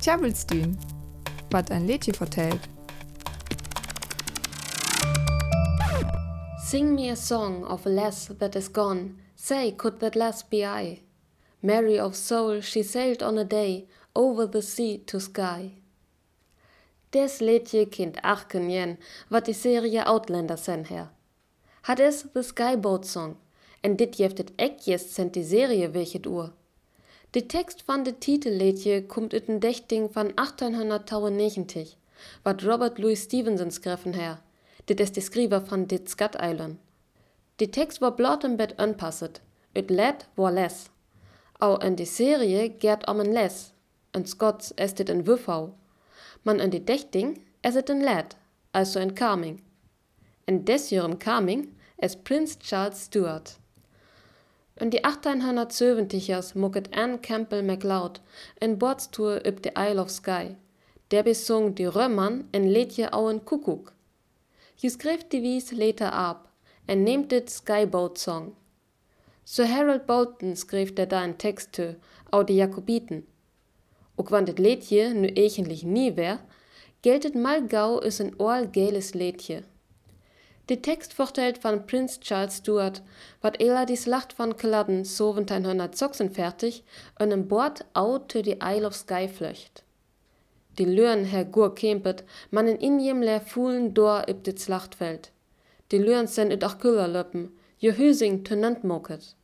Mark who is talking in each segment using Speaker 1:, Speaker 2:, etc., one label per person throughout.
Speaker 1: Tjabelstühn, wat ein Lädchen vertellt.
Speaker 2: Sing me a song of a lass that is gone. Say, could that lass be I? Mary of soul, she sailed on a day over the sea to sky. Des Lädje kind arken jen, wat die serie Outlander sen her. Hat es the Skyboat Song, en dit jeftet ek jest sent die serie welchet uur. De tekst van de titelliedje komt uit een dichting van 1890, wat Robert Louis Stevenson schreven her. Dit is de schrijver van dit Island. De tekst was blot een bed aanpasset. Het led was les. Au in de serie gaat om een les. In Scots is dit een wuffau. Man in de dichting is het een led, also een coming. En desjurem coming is Prince Charles Stuart. In die 1870ers mucket Anne Campbell MacLeod een bordstour op de Isle of Skye. Der besong die Römern en liedje ouwen Kuckuck. Je schreef die wies later ab en neemt dit Skyboat Song. Sir Harold Bolton schreef der da een tekst te, au de Jakobiten. Ook wann dit liedje nu eigentlich nie wär, geltet mal gau is een oal geles liedje. De tekst vertelt van Prince Charles Stuart, wat ela die Slacht van Culloden 1746 een Bord au te die Isle of Skye vlucht. Die Lüren her gur kempet, man in Indien leer voelen door op dit slachtveld. Die Lüren sen ut Achkulla löppen, je husing tenant moket.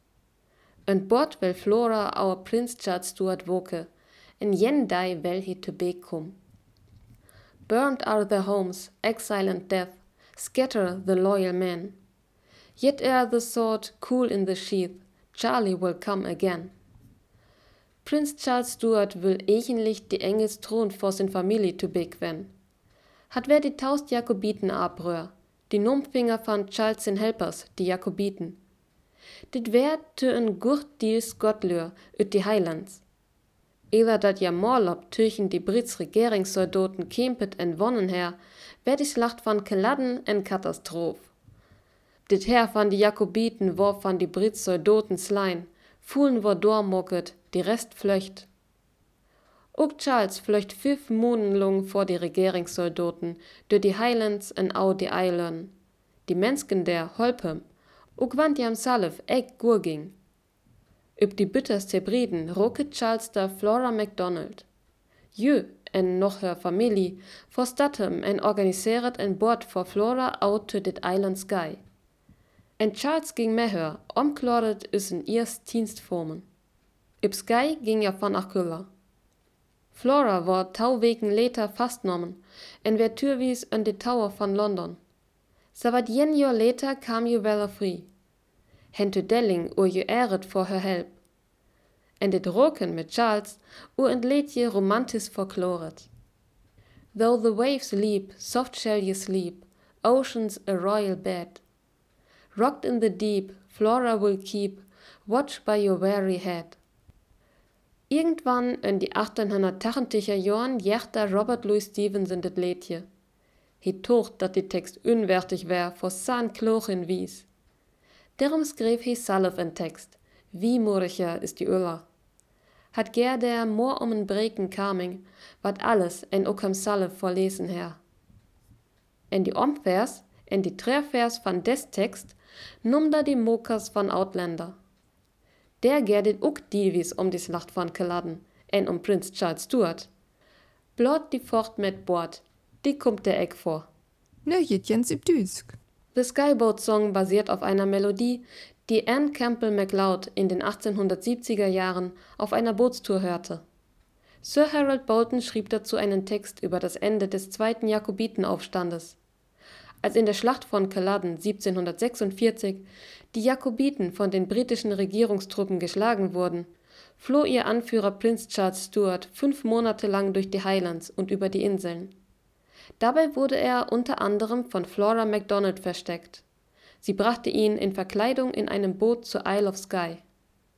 Speaker 2: Een Bord wel Flora our Prince Charles Stuart woke, en jen dai wel he te beek kom. Burned are their homes, exile and death, scatter the loyal men. Yet ere the sword cool in the sheath, Charlie will come again. Prince Charles Stuart will eigentlich die Engels Thron vor sin Familie zu bequem. Hat wer die taust Jakobiten abröhr, die Numpfinger van Charles sin Helpers, die Jakobiten. Dit wär te een gurt dies Gottlör üt die Highlands. Ewer dat ja Morlob tüchen die Brits Regeringssoldaten kempet en wonnen her, wär die Schlacht van Culloden en Katastroph. Dit her van die Jakobiten war van die Brits Soldaten slein, fuhlen war dormocket, die Rest flöcht. Ook Charles flöcht fünf Monen lang vor die Regeringssoldaten, durch die Highlands en au die Eilen. Die Menschen der holpem, ook wann die am Salif eck gur ging. Üb die bitterste Briden rocket Charles da Flora MacDonald. Jö, en noch her Familie, forstatem en organiseret en Bord for Flora out to dit Island Sky. En Charles ging meher, omkloret is een eerst Dienstformen. Üb Sky ging ja van Achülla. Flora war tau weken later fastnommen en werd turwies in de Tower van London. Så wat jen jaar later kam ju wel free. Hente Delling ur ju äret for her help. En dit roken mit Charles ur entleed je romantisch verkloret. Though the waves leap, soft shall you sleep, ocean's a royal bed. Rocked in the deep, Flora will keep watch by your weary head. Irgendwann in die 1880er Jahren jährte Robert Louis Stevenson dit Liedje. He tocht dat die Text unwertig wär, vor san Klochen wies. Darum schreef he salf en Text. Wie moriger ist die Ulla. Hat ger der more um en breken kaming, wat alles en ook hem salf vorlesen her. En die Omvers, en die Treffers van des Text, num da die Mokas van Outlander. Der gerdet ook diewis om die Slacht van Culloden en om Prince Charles Stuart. Blot die Fort met Bord, die kommt der Eck vor.
Speaker 1: Ne, jet jens üb Düsk.
Speaker 2: The Skyboat Song basiert auf einer Melodie, die Anne Campbell MacLeod in den 1870er Jahren auf einer Bootstour hörte. Sir Harold Bolton schrieb dazu einen Text über das Ende des zweiten Jakobitenaufstandes. Als in der Schlacht von Culloden 1746 die Jakobiten von den britischen Regierungstruppen geschlagen wurden, floh ihr Anführer Prince Charles Stuart fünf Monate lang durch die Highlands und über die Inseln. Dabei wurde er unter anderem von Flora MacDonald versteckt. Sie brachte ihn in Verkleidung in einem Boot zur Isle of Skye.